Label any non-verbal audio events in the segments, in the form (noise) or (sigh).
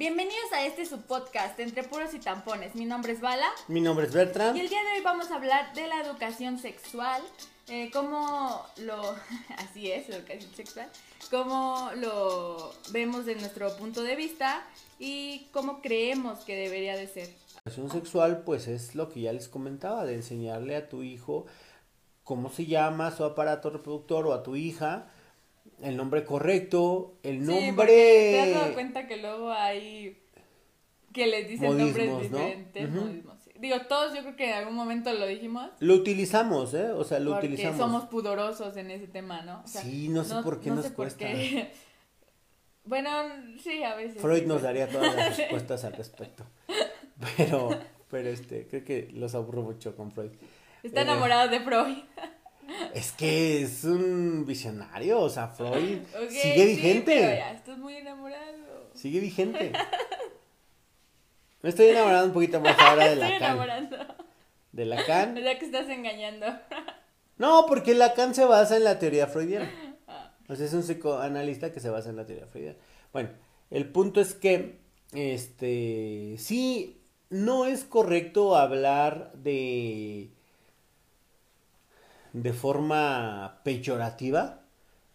Bienvenidos a este subpodcast Entre Puros y Tampones. Mi nombre es Bala Mi nombre es Bertrand. y el día de hoy vamos a hablar de la educación sexual, eh, cómo lo... (laughs) así es, educación sexual, cómo lo vemos de nuestro punto de vista y cómo creemos que debería de ser. La educación sexual, pues es lo que ya les comentaba, de enseñarle a tu hijo cómo se llama su aparato reproductor o a tu hija, el nombre correcto, el Sí, porque te has dado nombre... cuenta que luego hay que les dicen nombres ¿no? diferentes, Ujú. modismos, sí. Digo, todos yo creo que en algún momento lo dijimos. Lo utilizamos, ¿eh? O sea, lo porque utilizamos. somos pudorosos en ese tema, ¿no? O sea, Sí, no sé por qué nos cuesta. qué. (laughs) Bueno, sí, a veces. Freud sí, nos daría todas las respuestas al respecto. Pero, pero este, creo que los aburro mucho con Freud. Está Eh, enamorado de Freud. Es que es un visionario, o sea, Freud (laughs) sigue sí, vigente. pero ya estás muy enamorado. Sigue vigente. Me estoy enamorando un poquito más ahora de Estoy Lacan. enamorando. De Lacan. ¿Verdad que estás engañando? No, porque Lacan se basa en la teoría freudiana. O sea, es un psicoanalista que se basa en la teoría freudiana. Bueno, el punto es que, este, sí, no es correcto hablar de, de forma peyorativa,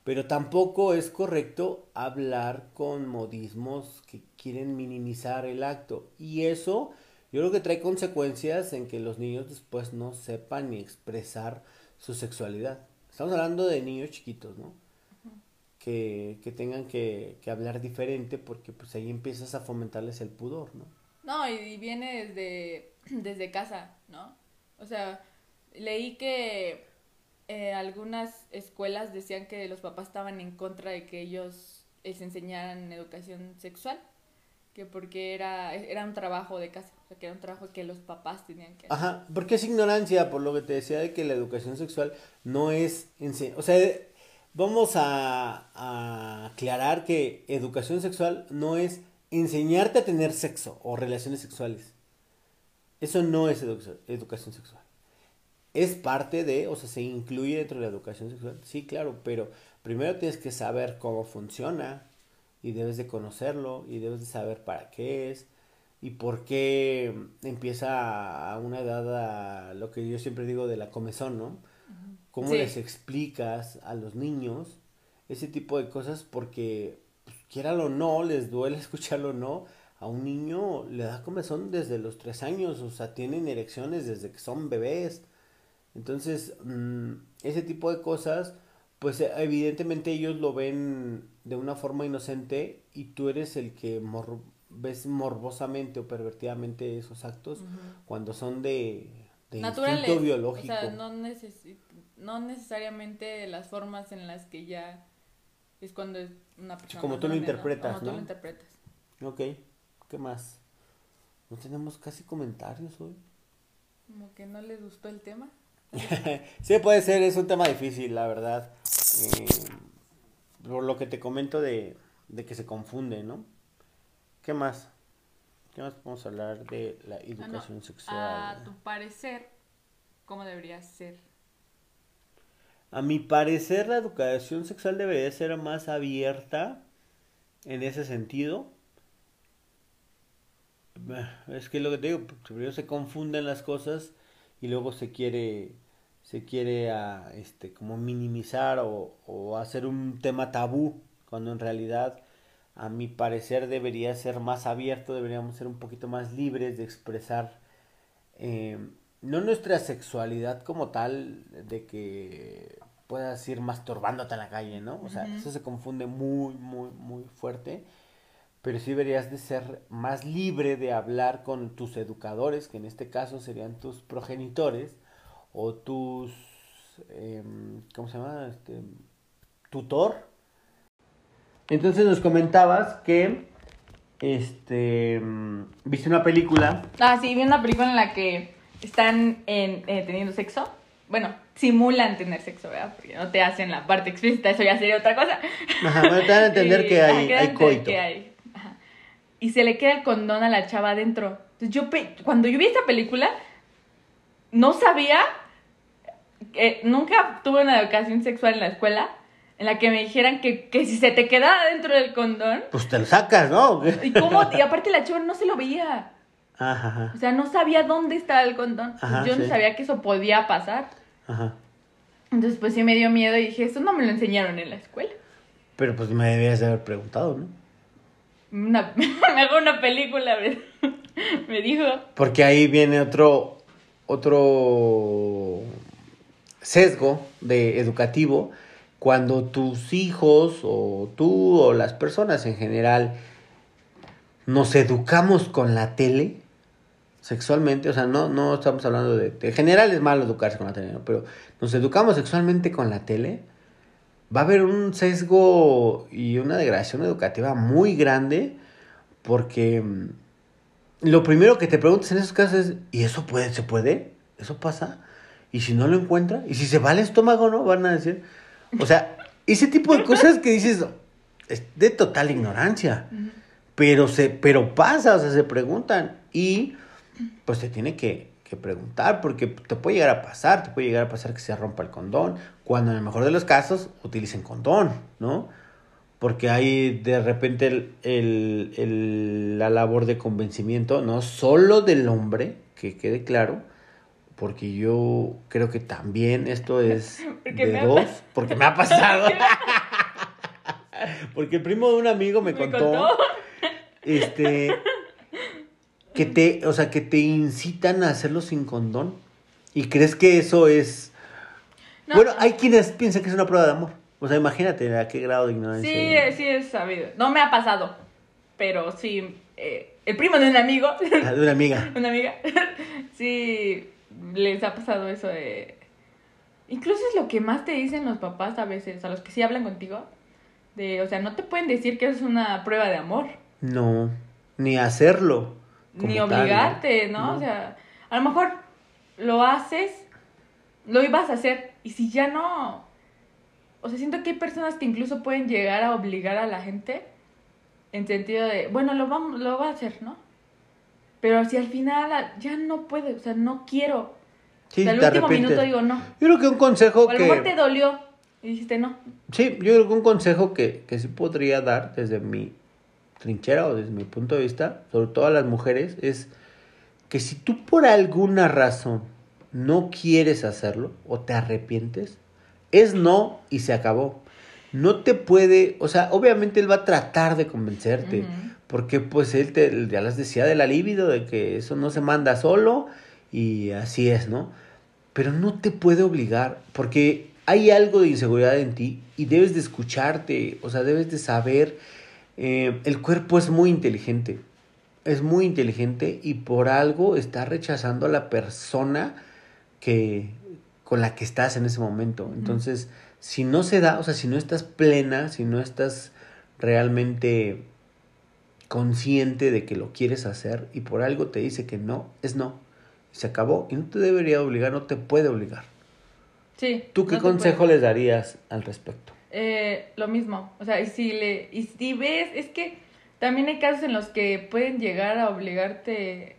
pero tampoco es correcto hablar con modismos que quieren minimizar el acto. Y eso, yo creo que trae consecuencias en que los niños después no sepan ni expresar su sexualidad. Estamos hablando de niños chiquitos, ¿no? Que, que tengan que, que hablar diferente porque pues ahí empiezas a fomentarles el pudor, ¿no? No, y, y viene desde, (clears throat) desde casa, ¿no? O sea, leí que eh, algunas escuelas decían que los papás estaban en contra de que ellos les enseñaran educación sexual, que porque era, era un trabajo de casa, o sea, que era un trabajo que los papás tenían que hacer. Ajá, porque es ignorancia, por lo que te decía de que la educación sexual no es, ense- o sea, vamos a, a aclarar que educación sexual no es enseñarte a tener sexo o relaciones sexuales. Eso no es edu- educación sexual. Es parte de, o sea, se incluye dentro de la educación sexual, sí, claro, pero primero tienes que saber cómo funciona y debes de conocerlo y debes de saber para qué es y por qué empieza a una edad a lo que yo siempre digo de la comezón, ¿no? ¿Cómo Sí. les explicas a los niños ese tipo de cosas? Porque, pues, quieralo o no, les duele (laughs) escucharlo o no, a un niño le da comezón desde los tres años, o sea, tienen erecciones desde que son bebés. Entonces, mm, ese tipo de cosas, pues eh, evidentemente ellos lo ven de una forma inocente y tú eres el que mor- ves morbosamente o pervertidamente esos actos cuando son de, de instinto biológico. o sea, no, necesi- no necesariamente las formas en las que ya es cuando es una persona como tú lo interpretas, Como tú ¿no? lo interpretas. Ok, ¿qué más? No tenemos casi comentarios hoy. Como que no les gustó el tema. (laughs) sí, puede ser, es un tema difícil, la verdad. Eh, por lo que te comento de, de que se confunde, ¿no? ¿Qué más? ¿Qué más podemos hablar de la Ah, no, educación sexual? A tu parecer, ¿cómo debería ser? A mi parecer, la educación sexual debería ser más abierta en ese sentido. Es que lo que te digo, primero se confunden las cosas y luego se quiere, se quiere ah, este, como minimizar o, o hacer un tema tabú, cuando en realidad, a mi parecer, debería ser más abierto, deberíamos ser un poquito más libres de expresar eh, no nuestra sexualidad como tal, de que puedas ir masturbándote en la calle, ¿no? O sea, eso se confunde muy, muy, muy fuerte. Pero sí deberías de ser más libre de hablar con tus educadores, que en este caso serían tus progenitores, o tus, em, ¿cómo se llama? Este, tutor. Entonces nos comentabas que, este, mm, viste una película Ah, sí, vi una película en la que están en, eh, teniendo sexo. Bueno, simulan tener sexo, ¿verdad? Porque no te hacen la parte explícita, eso ya sería otra cosa. Ajá, bueno, te dan a entender (laughs) Y- que hay, hay coito. que hay. Y se le queda el condón a la chava adentro. Entonces yo, cuando yo vi esta película, no sabía, eh, nunca tuve una educación sexual en la escuela, en la que me dijeran que, que si se te quedaba dentro del condón. Pues te lo sacas, ¿no? ¿Y cómo? Y aparte la chava no se lo veía. Ajá, ajá. O sea, no sabía dónde estaba el condón. Ajá, Yo no sabía que eso podía pasar. Ajá. Entonces, pues sí me dio miedo y dije, esto no me lo enseñaron en la escuela. Pero pues me debías de haber preguntado, ¿no? Una, (laughs) me hago una película, (laughs) me, dijo. Porque ahí viene otro, otro sesgo de educativo cuando tus hijos o tú o las personas en general nos educamos con la tele sexualmente, o sea, no, no estamos hablando de... En general es malo educarse con la tele, pero nos educamos sexualmente con la tele, va a haber un sesgo y una degradación educativa muy grande porque mm, lo primero que te preguntas en esos casos es, ¿y eso puede, se puede? ¿Eso pasa? ¿Y si no lo encuentra? ¿Y si se va al estómago, no? Van a decir. O sea, ese tipo de cosas que dices es de total ignorancia. Pero se, pero pasa, o sea, se preguntan. Y pues te tiene que, que preguntar, porque te puede llegar a pasar, te puede llegar a pasar que se rompa el condón, cuando en el mejor de los casos utilicen condón, ¿no? Porque hay de repente el, el- el- la labor de convencimiento, no solo del hombre, que quede claro, porque yo creo que también esto es (laughs) Porque de dos, porque me ha pasado. (laughs) (laughs) porque el primo de un amigo me, Me contó, contó. este que te, o sea, que te incitan a hacerlo sin condón y crees que eso es No. bueno, hay quienes piensan que es una prueba de amor. O sea, imagínate a qué grado de ignorancia. Sí, hay. sí es sabido. No me ha pasado, pero sí, eh, el primo de un amigo, (laughs) Ah, De una amiga. (laughs) una amiga, (laughs) sí les ha pasado eso de... Incluso es lo que más te dicen los papás a veces, a los que sí hablan contigo, de, o sea, no te pueden decir que es una prueba de amor, No, ni hacerlo. Ni tal, obligarte, ¿no? No. O sea, a lo mejor lo haces, lo ibas a hacer, y si ya no... O sea, siento que hay personas que incluso pueden llegar a obligar a la gente en sentido de, bueno, lo, vamos, lo va a hacer, ¿no? Pero si al final ya no puede, o sea, no quiero. Sí, o sea, al te último arrepientes. minuto digo no. Yo creo que un consejo O a lo mejor te que... dolió y dijiste no. Sí, yo creo que un consejo que, que sí podría dar desde mi trinchera o desde mi punto de vista, sobre todo a las mujeres, es que si tú por alguna razón no quieres hacerlo o te arrepientes, es no y se acabó. No te puede, o sea, obviamente él va a tratar de convencerte, porque pues él te, ya les decía de la libido, de que eso no se manda solo y así es, ¿no? Pero no te puede obligar, porque hay algo de inseguridad en ti y debes de escucharte, o sea, debes de saber, eh, el cuerpo es muy inteligente, es muy inteligente y por algo está rechazando a la persona que con la que estás en ese momento. Entonces, si no se da, o sea, si no estás plena, si no estás realmente consciente de que lo quieres hacer y por algo te dice que no, es no. Se acabó y no te debería obligar, no te puede obligar. Sí. ¿Tú qué no consejo les darías al respecto? Eh, lo mismo. O sea, y si le, y si ves, es que también hay casos en los que pueden llegar a obligarte.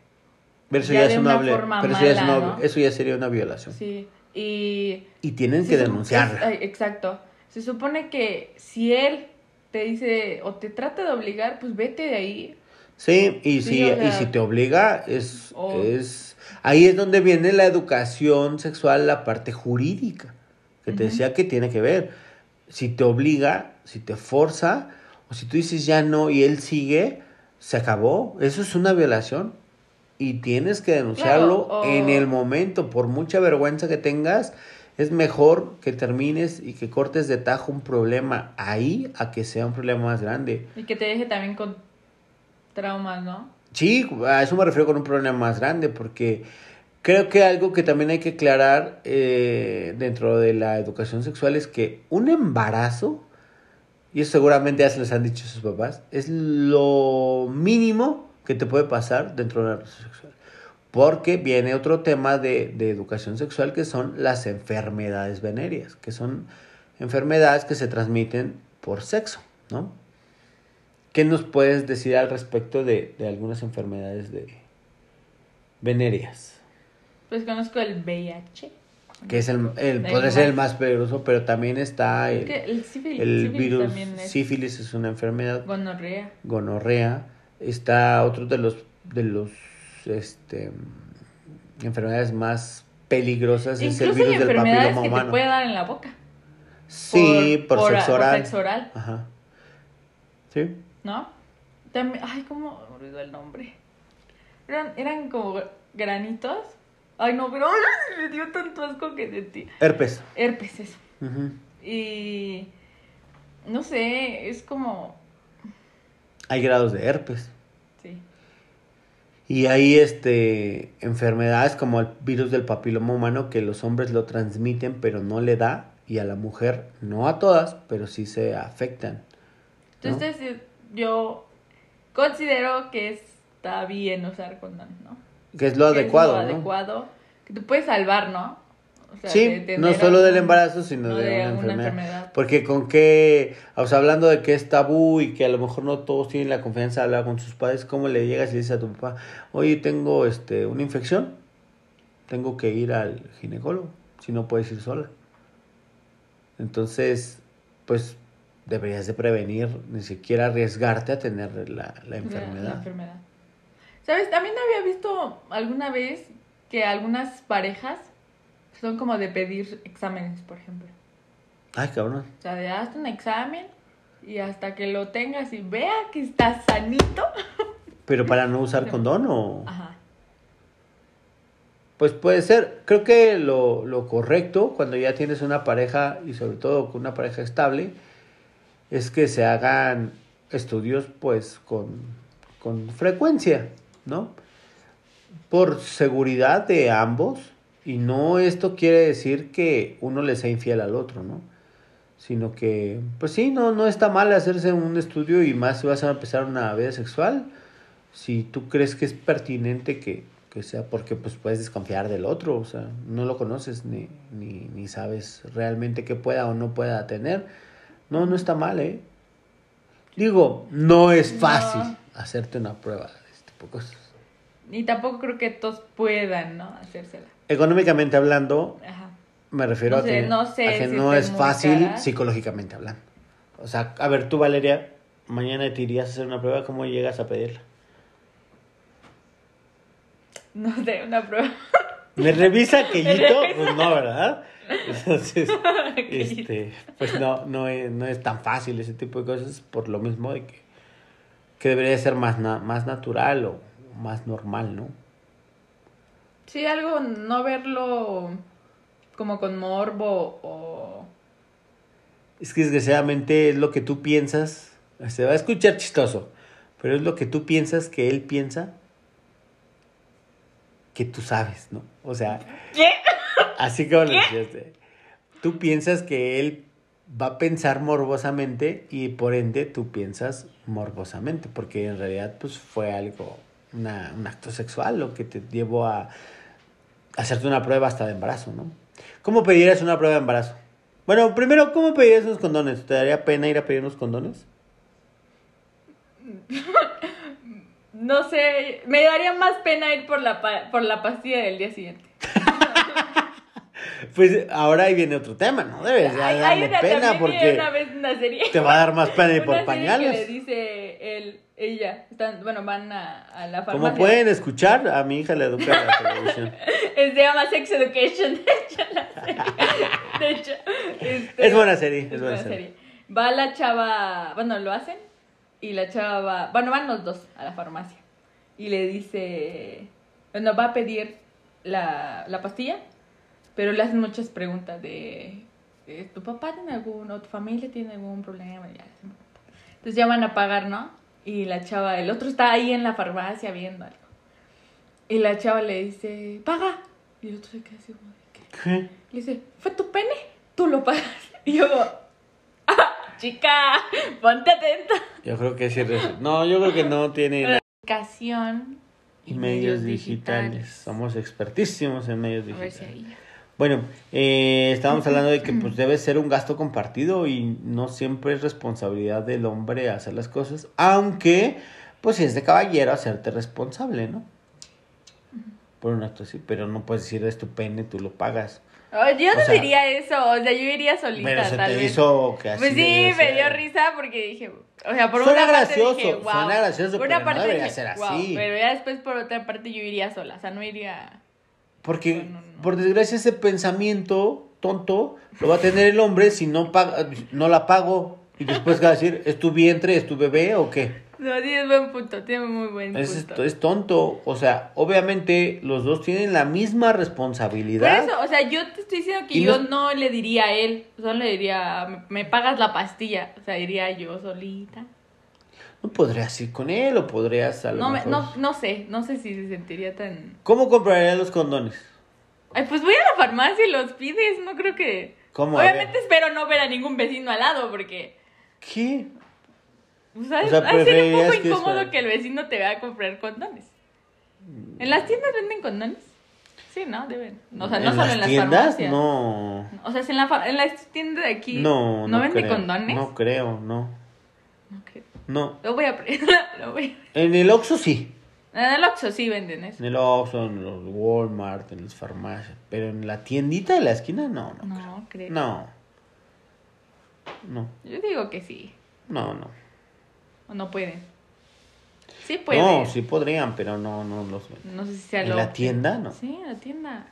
Pero eso Ya ya, de es una forma pero eso, ya es mala, una- ¿no? eso ya sería una violación. Sí. Y Y tienen que denunciarla. es- exacto. Se supone que si él te dice o te trata de obligar, pues vete de ahí. Sí, y Sí, si, o y si te obliga, es, es... Ahí es donde viene la educación sexual, la parte jurídica, que te decía que tiene que ver. Si te obliga, si te forza, o si tú dices ya no y él sigue, se acabó. Eso es una violación. Y tienes que denunciarlo Claro, o- en el momento, por mucha vergüenza que tengas. Es mejor que termines y que cortes de tajo un problema ahí a que sea un problema más grande. Y que te deje también con traumas, ¿no? Sí, a eso me refiero con un problema más grande, porque creo que algo que también hay que aclarar eh, dentro de la educación sexual es que un embarazo, y eso seguramente ya se les han dicho sus papás, es lo mínimo que te puede pasar dentro de una relación sexual. Porque viene otro tema de, de educación sexual que son las enfermedades venéreas, que son enfermedades que se transmiten por sexo, ¿no? ¿Qué nos puedes decir al respecto de, de algunas enfermedades de venéreas? Pues conozco el VIH. que es el, el podría ser el más- peligroso, pero también está Es el, el sífilis, el sífilis virus es sífilis es una enfermedad gonorrea. gonorrea, está otro de los de los este enfermedades más peligrosas es el Incluso hay virus del enfermedades papiloma que te puede dar en la boca. Sí, por, por, sexo por oral. sexo oral, Ajá. Sí. ¿no? También, ay, ¿cómo me olvidó el nombre? Eran, eran como granitos. Ay, no, pero ay, (laughs) me dio tanto asco que sentí. Herpes. Herpes, eso. Y no sé, es como, Hay grados de herpes. sí. Y hay este enfermedades como el virus del papiloma humano que los hombres lo transmiten pero no le da y a la mujer no a todas, pero sí se afectan. ¿no? Entonces yo considero que está bien usar condón, ¿no? Que es lo Que adecuado, Es lo ¿no? adecuado. Que te puedes salvar, ¿no? O sea, Sí, no solo del embarazo, sino no de, de una enfermedad. enfermedad. Porque con qué, o sea, hablando de que es tabú y que a lo mejor no todos tienen la confianza de hablar con sus padres, ¿cómo le llegas y le dices a tu papá, oye, tengo este, una infección, tengo que ir al ginecólogo, si no puedes ir sola? Entonces, pues deberías de prevenir, ni siquiera arriesgarte a tener la, la La- enfermedad. la enfermedad. ¿Sabes? También había visto alguna vez que algunas parejas son como de pedir exámenes, por ejemplo. Ay, cabrón. O sea, de hazte un examen y hasta que lo tengas y vea que estás sanito. Pero para no usar condón o... Ajá. Pues puede ser, creo que lo, lo correcto cuando ya tienes una pareja y sobre todo con una pareja estable es que se hagan estudios pues con, con frecuencia, ¿no? Por seguridad de ambos y no esto quiere decir que uno le sea infiel al otro, ¿no? Sino que pues sí, no, no está mal hacerse un estudio y más si vas a empezar una vida sexual, si tú crees que es pertinente que, que sea porque pues puedes desconfiar del otro, o sea, no lo conoces ni, ni, ni sabes realmente qué pueda o no pueda tener. No, no está mal, ¿eh? Digo, no es No. fácil hacerte una prueba cosas. Y tampoco creo que todos puedan, ¿no? Hacérsela. Económicamente hablando, Ajá. me refiero No a que, no sé a que si no estén es fácil psicológicamente hablando. O sea, a ver, tú Valeria, mañana te irías a hacer una prueba, ¿cómo llegas a pedirla? No sé, una prueba. ¿Me revisa (laughs) aquellito? Pues no, ¿verdad? Entonces, (laughs) este, pues no, no es, no es tan fácil ese tipo de cosas por lo mismo de que, que debería ser más, na- más natural o más normal, ¿no? Sí, algo, no verlo como con morbo o... Es que desgraciadamente es lo que tú piensas, se va a escuchar chistoso, pero es lo que tú piensas que él piensa que tú sabes, ¿no? O sea, ¿Qué? así como lo dijiste. Tú piensas que él va a pensar morbosamente y por ende tú piensas morbosamente, porque en realidad pues fue algo, una- un acto sexual lo que te llevó a hacerte una prueba hasta de embarazo, ¿no? ¿Cómo pedirías una prueba de embarazo? Bueno, primero, ¿cómo pedirías unos condones? ¿Te daría pena ir a pedir unos condones? (laughs) No sé, me daría más pena ir por la, por la pastilla del día siguiente. Pues ahora ahí viene otro tema, ¿no? Debes de Hay- hay darle una- pena porque una vez una serie. te va a dar más pena ir (laughs) por serie pañales. que le dice él, ella, están, bueno, van a, a la farmacia. Como pueden escuchar, a mi hija le educa la televisión. (laughs) Es, se llama Sex Education, (laughs) de hecho, la serie. De hecho, este, Es buena serie, es es buena buena serie. serie. Va la chava, bueno, lo hacen y la chava va, bueno, van los dos a la farmacia y le dice, bueno, va a pedir la, la pastilla, pero le hacen muchas preguntas de, ¿tu papá tiene algún, o tu familia tiene algún problema? Ya. Entonces ya van a pagar, ¿no? Y la chava, el otro está ahí en la farmacia viendo algo. Y la chava le dice, paga. Y el otro se queda así como ¿qué? ¿Qué? Le dice, ¿fue tu pene? Tú lo pagas. Y yo, (laughs) ah, chica, ponte atenta. Yo creo que sí. No, yo creo que no tiene. Educación Y medios digitales. Somos expertísimos en medios A ver si digitales. ahí. Bueno, eh, estábamos hablando de que pues debe ser un gasto compartido y no siempre es responsabilidad del hombre hacer las cosas, aunque pues si es de caballero hacerte responsable, ¿no? Por un acto así, pero no puedes decir es tu pene, tú lo pagas. Oh, yo no O sea- diría eso, o sea, yo iría solita, Pero se tal te vez. hizo que así Pues sí, me dio risa porque dije, o sea, por Suena una parte gracioso, dije, wow. suena gracioso, por pero una no parte debería dije, ser "Wow", así. pero ya después por otra parte yo iría sola, o sea, no iría... Porque, no, por desgracia, ese pensamiento tonto lo va a tener el hombre si no paga, no la pago. Y después va a decir, ¿es tu vientre, es tu bebé o qué? No, sí, es buen punto, tiene muy buen punto. Es, es tonto. O sea, obviamente los dos tienen la misma Por responsabilidad. eso, o sea, yo te estoy diciendo que Y yo no- no le diría a él, solo le diría, me, me pagas la pastilla, o sea, iría yo solita. No podrías ir con él o podrías a lo No, mejor- no, no sé, no sé si se sentiría tan... ¿Cómo comprarías los condones? Ay, pues voy a la farmacia y los pides, no creo que... ¿Cómo? Obviamente espero no ver a ningún vecino al lado, porque... ¿Qué? Pues. O sea, de ser un poco que incómodo eso- que el vecino te vea a comprar condones. ¿En las tiendas venden condones? Sí, ¿no? Deben. O sea, no solo las en las tiendas? farmacias. No. O sea, si en la, en la tienda de aquí No, no, venden creo. condones. No creo, no. No creo. No. Lo voy a... (laughs) lo voy En el Oxxo sí. a- En el Oxxo sí venden eso. En el Oxxo, en los Walmart, en las farmacias. Pero en la tiendita de la esquina, no, no. No, creo. No. No, Yo digo que sí. no, no. O no pueden. Sí pueden. No, sí podrían, pero no, no los ven. No sé si sea ¿En lo la tienda? No. Sí, en la tienda.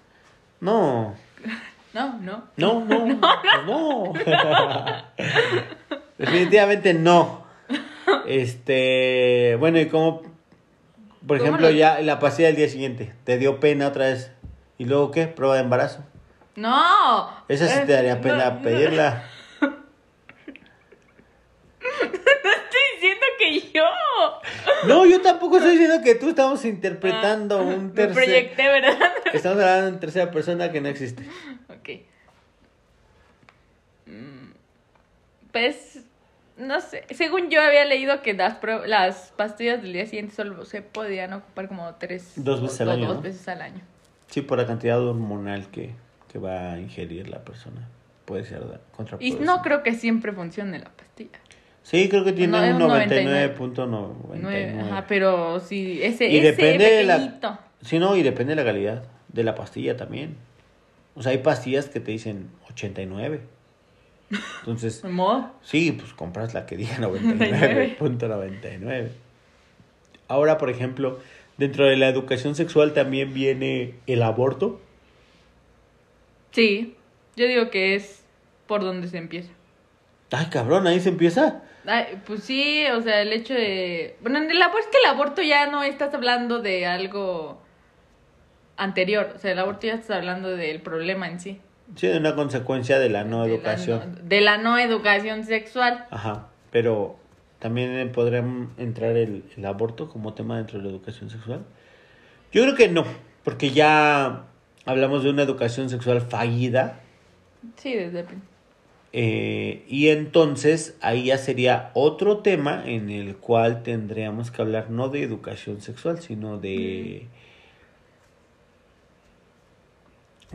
No, (laughs) No, no. no, no, no. (laughs) Definitivamente no. Este, bueno, y como, por ¿Cómo ejemplo, lo- ya la pastilla del día siguiente, te dio pena otra vez. ¿Y luego qué? Prueba de embarazo. No. Esa sí Eh, te daría no, pena no. pedirla. (laughs) Estoy diciendo que yo. No, yo tampoco estoy diciendo que tú estamos interpretando Ah, un Me tercer. proyecté, ¿verdad? Estamos hablando en tercera persona que no existe. Ok. Mm, Pues, no sé. Según yo había leído que las, las pastillas del día siguiente solo se podían ocupar como tres Dos veces al o año, Dos ¿no? veces al año. Sí, por la cantidad hormonal que, que va a ingerir la persona. Puede ser da- Y contraproducente. no creo que siempre funcione la pastilla. Sí, creo que tiene No, un un 99.99. Nueve, Ajá, pero si ese, Y ese depende de la-. Sí, no, y depende de la calidad de la pastilla también. O sea, hay pastillas que te dicen 89. Entonces, modo. sí, pues compras la que diga 99.99. Ahora, por ejemplo, dentro de la educación sexual también viene el aborto. Sí, yo digo que es por donde se empieza. Ay, cabrón, ahí se empieza. Ay, pues sí, o sea, el hecho de... Bueno, en el aborto es que el aborto ya no estás hablando de algo anterior, o sea, el aborto ya estás hablando del problema en sí. Sí, de una consecuencia de la no De la educación. no- de la no educación sexual. Ajá, pero también podría entrar el, el aborto como tema dentro de la educación sexual. Yo creo que no, porque ya hablamos de una educación sexual fallida Sí, desde el eh, y entonces ahí ya sería otro tema en el cual tendríamos que hablar no de educación sexual, sino de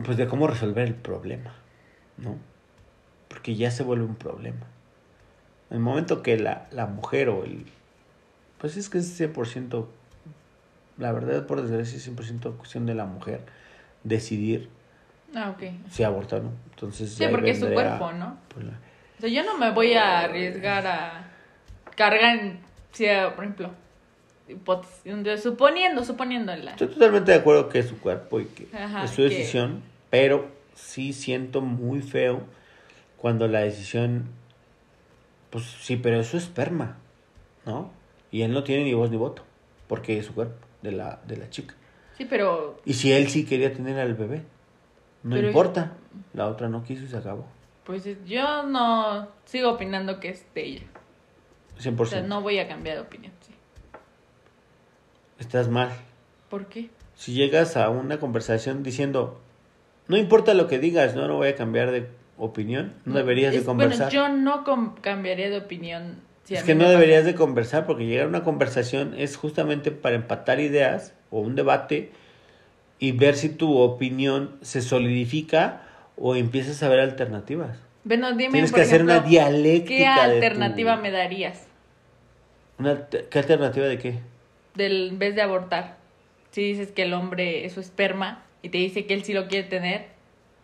pues de cómo resolver el problema, ¿no? Porque ya se vuelve un problema. En el momento que la, la mujer o el pues es que es 100% la verdad por desgracia es 100% cuestión de la mujer decidir Ah, ok. si aborta o no. Entonces Sí, porque es su cuerpo, ¿no? pues, la- O sea, yo no me voy a arriesgar a cargar, en, si, a, por ejemplo, suponiendo, suponiendo la... Estoy totalmente de acuerdo que es su cuerpo y que Ajá, es su decisión, pero sí siento muy feo cuando la decisión, pues sí, pero es su esperma, ¿no? Y él no tiene ni voz ni voto, porque es su cuerpo de la, de la chica. Sí, pero Y si él sí quería tener al bebé, no Pero- importa, la otra no quiso y se acabó. pues yo no sigo opinando que es de ella. 100%. O sea, no voy a cambiar de opinión, sí. Estás mal. ¿Por qué? Si llegas a una conversación diciendo, no importa lo que digas, no, no voy a cambiar de opinión, no deberías de conversar. Bueno, yo no com- cambiaría de opinión. si es que no pasa. deberías de conversar porque llegar a una conversación es justamente para empatar ideas o un debate y ver si tu opinión se solidifica o empiezas a ver alternativas. Bueno, dime, Tienes por que hacer una dialéctica ¿Qué tu- alternativa me darías Una ¿Qué alternativa de qué? del en vez de abortar? Si dices que el hombre es su esperma y te dice que él sí lo quiere tener,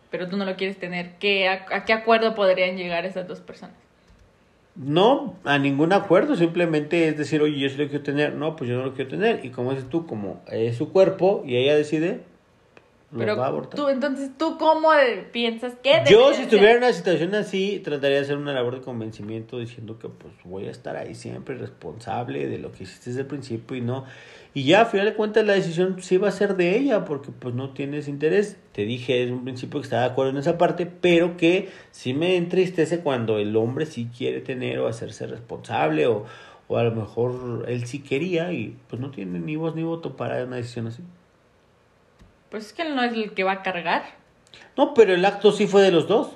pero tú no lo quieres tener, ¿qué, a, a qué acuerdo podrían llegar esas dos personas? No, a ningún acuerdo, simplemente es decir, oye, yo sí lo quiero tener, no, pues yo no lo quiero tener. Y como dices tú, como es su cuerpo y ella decide, lo Pero va a abortar. tú, entonces, ¿tú cómo piensas que Yo si estuviera en una situación así, trataría de hacer una labor de convencimiento diciendo que pues voy a estar ahí siempre responsable de lo que hiciste desde el principio y no. Y ya, a final de cuentas, la decisión sí va a ser de ella porque pues no tienes interés. Te dije desde un principio que estaba de acuerdo en esa parte, pero que sí me entristece cuando el hombre sí quiere tener o hacerse responsable o, o a lo mejor él sí quería y pues no tiene ni voz ni voto para una decisión así. Pues es que él no es el que va a cargar. No, pero el acto sí fue de los dos.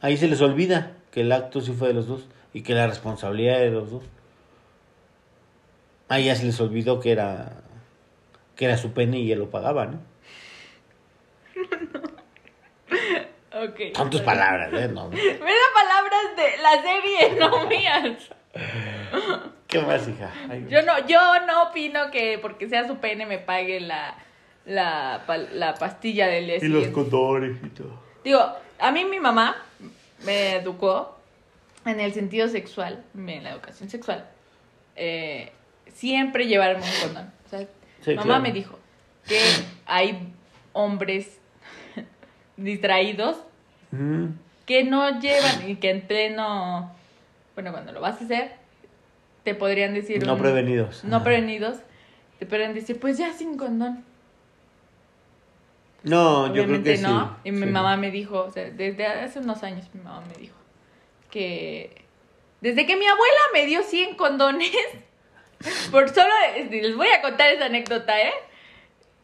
Ahí se les olvida que el acto sí fue de los dos y que la responsabilidad es de los dos. Ahí ya se les olvidó que era que era su pene y él lo pagaba, ¿no? (laughs) Ok. Son tus palabras, ¿eh? No. Mira palabras de la serie, no (laughs) mías. ¿Qué más, hija? Ay, Yo no, yo no opino que porque sea su pene me pague la, la, la pastilla del día y los condones y todo. Digo, a mí mi mamá me educó en el sentido sexual, en la educación sexual. eh, siempre llevarme un condón. O sea, Sí, mamá claro. me dijo que hay hombres (laughs) distraídos Mm, que no llevan y que en pleno, bueno, cuando lo vas a hacer, te podrían decir... No un- prevenidos. No Ajá. prevenidos, te podrían decir, pues ya sin condón. No, yo creo que no. sí. Y mi sí. mamá me dijo, o sea, desde hace unos años mi mamá me dijo que desde que mi abuela me dio 100 condones, (laughs) por solo, les voy a contar esa anécdota, ¿eh?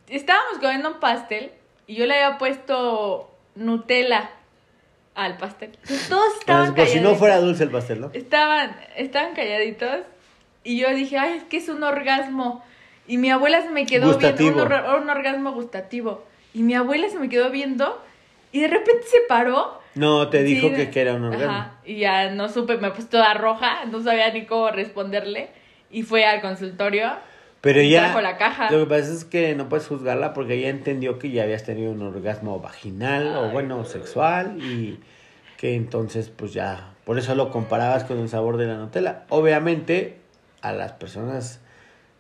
Estábamos comiendo un pastel y yo le había puesto Nutella al pastel. Entonces, todos estaban Por si no calladitos. fuera dulce el pastel, ¿no? Estaban, estaban calladitos y yo dije, ay, es que es un orgasmo. Y mi abuela se me quedó viendo, Gustativo. un, or- un orgasmo gustativo. Y mi abuela se me quedó viendo y de repente se paró. No, te dijo Sí, que, que era un orgasmo. Ajá, y ya no supe, me puse toda roja, no sabía ni cómo responderle. Y fue al consultorio. Pero y trajo la caja. Lo que pasa es que no puedes juzgarla porque ella entendió que ya habías tenido un orgasmo vaginal o bueno, sexual y que entonces pues ya, por eso lo comparabas con el sabor de la Nutella. Obviamente, a las personas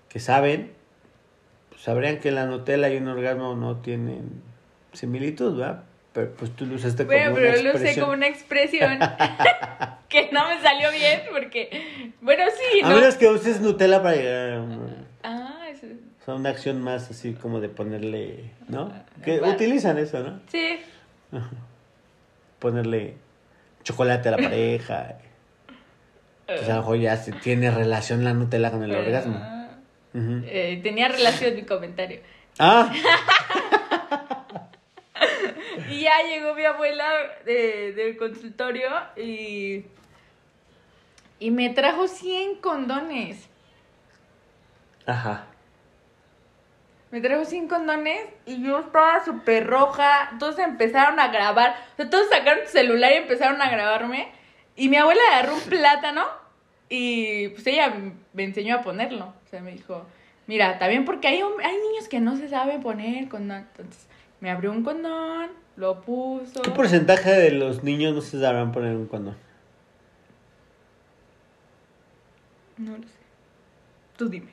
que saben, pues, sabrían que la Nutella y un orgasmo no tienen similitud, ¿verdad? Pero pues tú lo usaste como Bueno, una pero lo usé expresión. como una expresión (laughs) que no me salió bien porque, bueno, sí, A ¿no? menos que uses Nutella para llegar a Ah, eso- o sea, una acción más así como de ponerle, ¿no? Ah, Que utilizan eso, ¿no? sí. (laughs) ponerle chocolate a la pareja. Pues a lo mejor ya se tiene relación la Nutella con el Pero, orgasmo. Ujú. eh, tenía relación mi comentario. Ah, (laughs) Y ya llegó mi abuela de- del consultorio y, y me trajo 100 condones. ajá. Me trajo 100 condones y yo estaba súper roja. Todos empezaron a grabar. O sea, todos sacaron su celular y empezaron a grabarme. Y mi abuela agarró un plátano y pues ella me enseñó a ponerlo. O sea, me dijo, mira, también porque hay, hay niños que no se saben poner condón. Entonces, me abrió un condón, lo puso. ¿Qué porcentaje de los niños no se sabrán poner un condón? No lo sé. Tú dime.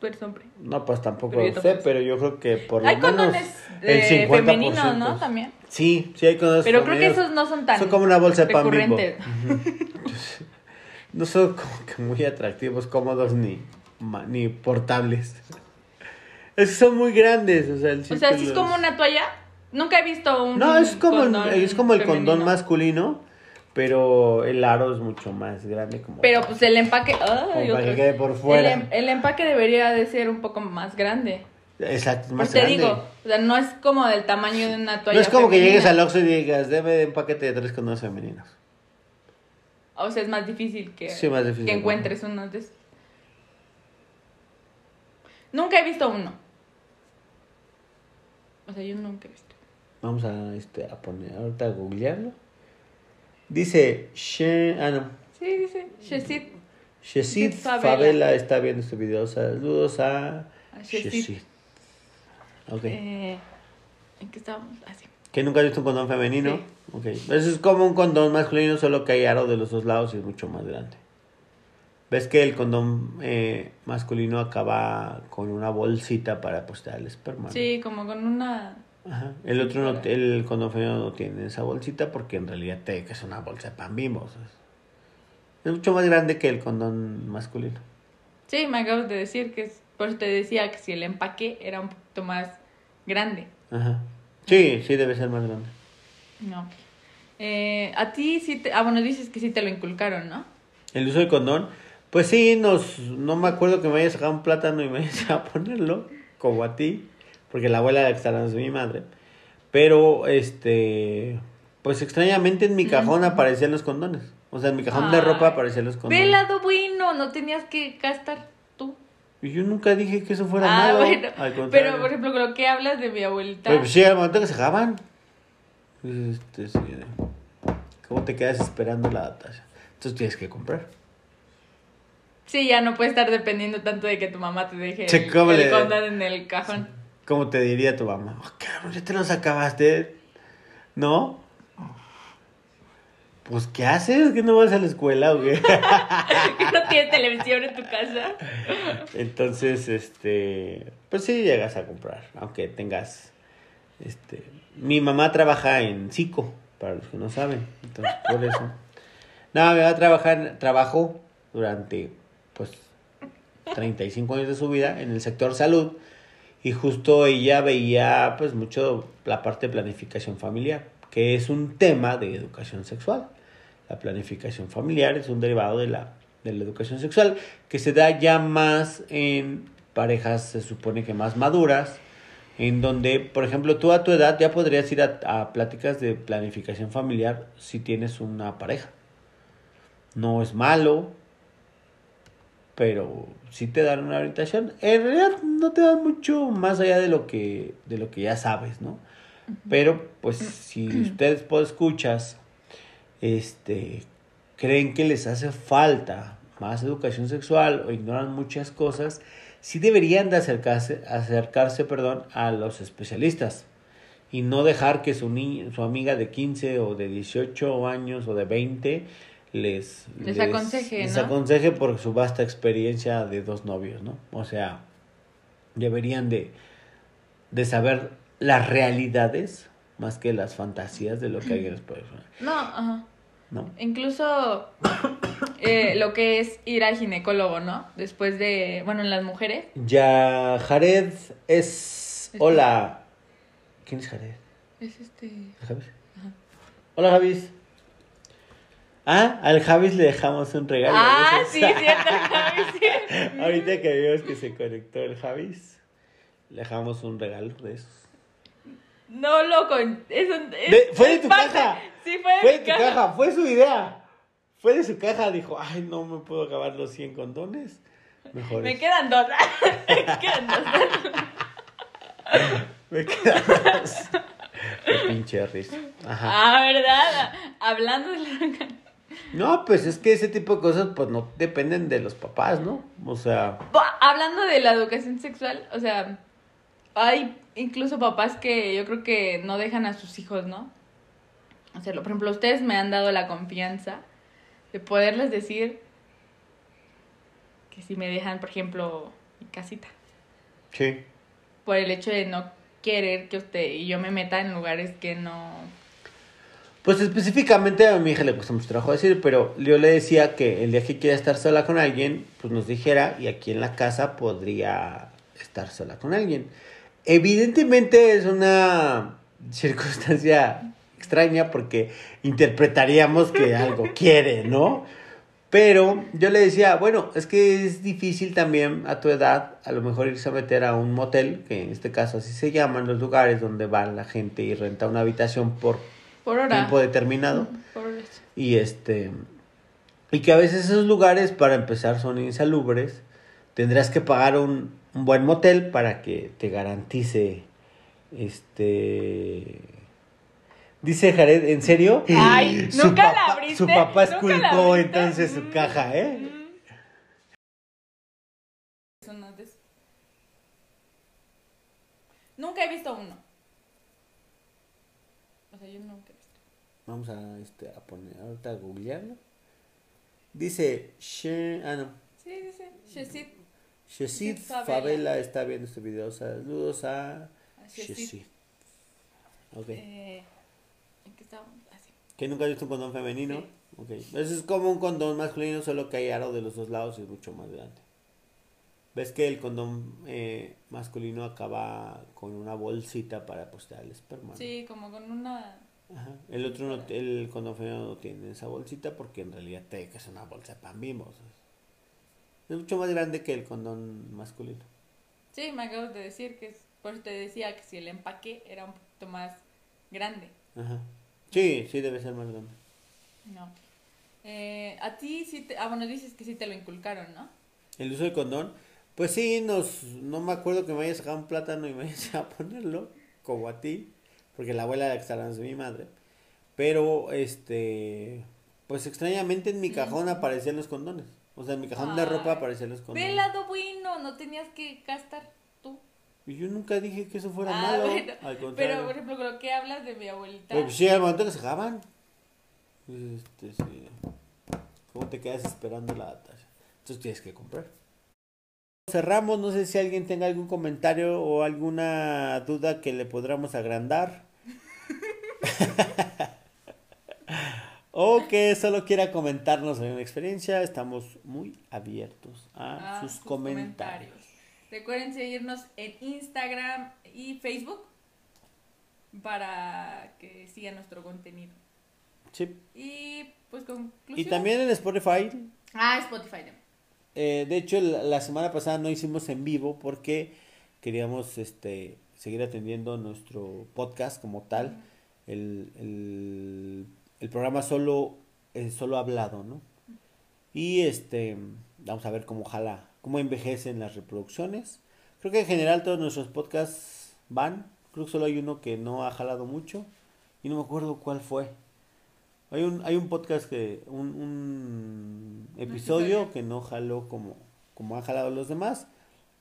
Tú eres hombre. No, pues tampoco lo sé, pero yo creo que por lo Hay menos condones el eh, 50%. femeninos, ¿no? También. Sí, sí hay condones Pero creo que esos no son tan Son como una bolsa de pan bimbo. No son como que muy atractivos, cómodos ni, ni portables. Es que son muy grandes, o sea, el O sea, si es como una toalla. Nunca he visto un. No, es como, el, es como el condón masculino, pero el aro es mucho más grande. Como Pero pues el empaque. ay, para que quede por fuera. El, em- el empaque debería de ser un poco más grande. Exacto, es Pues más te grande. digo, o sea, no es como del tamaño de una toalla. no es como que llegues al Oxxo y digas, deme de un paquete de tres condones femeninos. O sea, es más difícil que, Sí, más difícil, que ¿no? encuentres uno de esos. Nunca he visto uno. O sea, yo nunca he visto. Vamos a, este, a poner, ahorita a googlearlo. Dice, She, ah no, Sí, dice. Shesid Shesid Favela. Está viendo este video. Saludos a A Shesid. Ok. Eh, ¿En qué estábamos? Ah, sí. ¿Que nunca has visto un condón femenino? Sí. Ok. Eso es como un condón masculino, solo que hay aro de los dos lados y es mucho más grande. ¿Ves que el condón eh, masculino acaba con una bolsita para apostar el esperma? Sí, como con una... Ajá. El otro no, el condón femenino no tiene esa bolsita porque en realidad te que es una bolsa de pan bimbo. o sea, es- es mucho más grande que el condón masculino. Sí, me acabas de decir que es... Por eso te decía que si el empaque era un poquito más grande. Ajá. Sí, sí debe ser más grande. No. Eh, a ti sí te... Ah, bueno, dices que sí te lo inculcaron, ¿no? El uso del condón, pues sí, nos, no me acuerdo que me haya sacado un plátano y me (laughs) haya a ponerlo, como a ti, porque la abuela está hablando es mi madre. Pero, este, pues extrañamente en mi cajón aparecían los condones. O sea, en mi cajón de ropa aparecían los Ve condones. el lado bueno, no tenías que gastar tú. Y yo nunca dije que eso fuera Ah, malo. bueno. al. Pero, por ejemplo, con lo que hablas de mi abuelita. Pero pues sí, al momento que se. Pues, este, sí, de- ¿Cómo te quedas esperando la adaptación? Entonces tienes que comprar. Sí, ya no puedes estar dependiendo tanto de que tu mamá te deje el, ¿cómo el condón en el cajón. ¿Cómo te diría tu mamá? "Oh, cabrón, ya te los acabaste. ¿No? Pues, ¿qué haces? ¿Que no vas a la escuela o qué? (laughs) no tienes televisión en tu casa. Entonces, este, pues sí llegas a comprar, aunque tengas, este, mi mamá trabaja en Cico, para los que no saben, entonces por eso. No, mi mamá trabaja, trabajó durante, pues, 35 años de su vida en el sector salud y justo ella veía, pues, mucho la parte de planificación familiar, que es un tema de educación sexual. La planificación familiar es un derivado de la, de la educación sexual que se da ya más en parejas, se supone que más maduras, en donde, por ejemplo, tú a tu edad ya podrías ir a, a pláticas de planificación familiar si tienes una pareja. No es malo, pero sí te dan una orientación. En realidad no te dan mucho más allá de lo que, de lo que ya sabes, ¿no? Pero, pues, si (clears throat) ustedes por escuchas, este, creen que les hace falta más educación sexual o ignoran muchas cosas, sí deberían de acercarse, acercarse perdón, a los especialistas y no dejar que su, ni su amiga de 15 o de 18 años o de 20 les, Les aconseje, les ¿no? aconseje por su vasta experiencia de dos novios, ¿no? O sea, deberían de, de saber las realidades más que las fantasías de lo que alguien les puede sonar, (clears throat) No, ajá. ¿no? Incluso eh, lo que es ir al ginecólogo, ¿no? Después de, bueno, en las mujeres. Ya Jared es... Hola. ¿Quién es Jared? Es este... ¿Javis? Hola Javis. Ah, al Javis le dejamos un regalo. Ah, sí, cierto. Javi, sí. (laughs) Ahorita que vimos que se conectó el Javis, le dejamos un regalo de esos. No, loco. Es un, es- De- fue de tu parte- caja. Sí, fue de, Fue mi de tu caja, fue su idea. Fue de su caja, dijo, ay, no me puedo acabar los 100 condones. Mejor Me quedan dos. (laughs) Me quedan dos. (laughs) Me quedan dos. Qué pinche risa. Ajá. Ah, ¿verdad? Hablando de la... No, pues es que ese tipo de cosas pues no dependen de los papás, ¿no? O sea, Hablando de la educación sexual, o sea, hay incluso papás que yo creo que no dejan a sus hijos, ¿no? O sea, por ejemplo, ustedes me han dado la confianza de poderles decir que si me dejan, por ejemplo, mi casita, sí. por el hecho de no querer que usted y yo me meta en lugares que no... Pues específicamente a mi hija le cuesta mucho trabajo decir, pero yo le decía que el día que quiera estar sola con alguien, pues nos dijera y aquí en la casa podría estar sola con alguien. Evidentemente es una circunstancia extraña porque interpretaríamos que algo (laughs) quiere, ¿no? Pero yo le decía, bueno, es que es difícil también a tu edad, a lo mejor irse a meter a un motel, que en este caso así se llaman los lugares donde va la gente y renta una habitación por Por hora. tiempo determinado. Por horas. Y este. Y que a veces esos lugares, para empezar, son insalubres. Tendrás que pagar un, un buen motel para que te garantice. Este. Dice Jared, ¿en serio? Ay, Su nunca la papá- abriste, Su papá esculcó entonces su Mm, caja, ¿eh? mm. Nunca he visto uno. O sea, yo nunca he visto. Vamos a, este, a poner, ahorita a googlearlo. Dice, She- ah, no. Sí, dice. Shesid Shesid Favela. Está viendo este video. Saludos a. Shesid. Ok. Eh, ¿En qué estábamos? Así. ¿Que nunca has visto un condón femenino? Sí. Ok. Eso es como un condón masculino, solo que hay aro de los dos lados y mucho más grande. ¿Ves que el condón eh, masculino acaba con una bolsita para apostar el esperma? ¿no? Sí, como con una. Ajá. El otro, no, el condón femenino no tiene esa bolsita porque en realidad te que es una bolsa de pan bimbo. Es mucho más grande que el condón masculino. Sí, me acabas de decir que es. Por eso te decía que si el empaque era un poquito más grande. Ajá. Sí, sí debe ser más grande. No. Eh, a ti sí te. Ah, bueno, dices que sí te lo inculcaron, ¿no? El uso del condón, pues sí, nos, no me acuerdo que me haya sacado un plátano y me (laughs) haya a ponerlo, como a ti, porque la abuela de la es mi madre. Pero, este, pues extrañamente en mi cajón aparecían los condones. O sea, en mi cajón de Ay. ropa aparecían los Ve el condones. lado bueno, no tenías que gastar tú. Y yo nunca dije que eso fuera Ah, malo. bueno, al contrario. Pero, por ejemplo, con lo que hablas de mi abuelita. Pero pues sí, al momento que se dejaban. Este, sí. ¿Cómo te quedas esperando la? Entonces tienes que comprar. Cerramos, no sé si alguien tenga algún comentario o alguna duda que le podamos agrandar. (laughs) o que solo quiera comentarnos alguna experiencia, estamos muy abiertos a a sus, sus comentarios. Recuerden seguirnos en Instagram y Facebook para que sigan nuestro contenido. Sí. Y pues conclusión. Y también en Spotify Ah, Spotify. también. Eh, de hecho, la, semana pasada no hicimos en vivo porque queríamos este, seguir atendiendo nuestro podcast como tal. El, el, el programa solo, eh, solo hablado, ¿no? Y este, vamos a ver cómo jala, cómo envejecen las reproducciones. Creo que en general todos nuestros podcasts van. Creo que solo hay uno que no ha jalado mucho. Y no me acuerdo cuál fue. Hay un, hay un podcast que, un, un episodio que no jaló como, como han jalado los demás.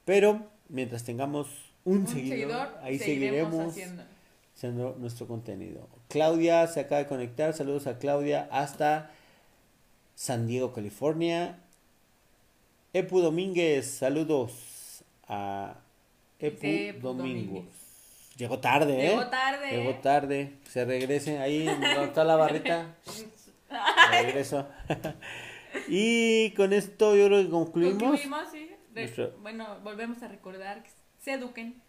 Pero mientras tengamos un, Un seguidor, seguidor, ahí seguiremos haciendo. haciendo nuestro contenido. Claudia se acaba de conectar. Saludos a Claudia hasta San Diego, California. Epu Domínguez, saludos a Epu Domínguez. Llegó tarde, ¿eh? Llegó tarde. Llegó tarde. Se regresen ahí está la barrita. (laughs) Regreso. (laughs) y con esto yo creo que concluimos Concluimos, sí. Re- Nuestro- Bueno, volvemos a recordar que se eduquen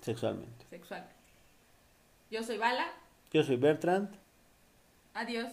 sexualmente. sexualmente. Yo soy Bala. Yo soy Bertrand. Adiós.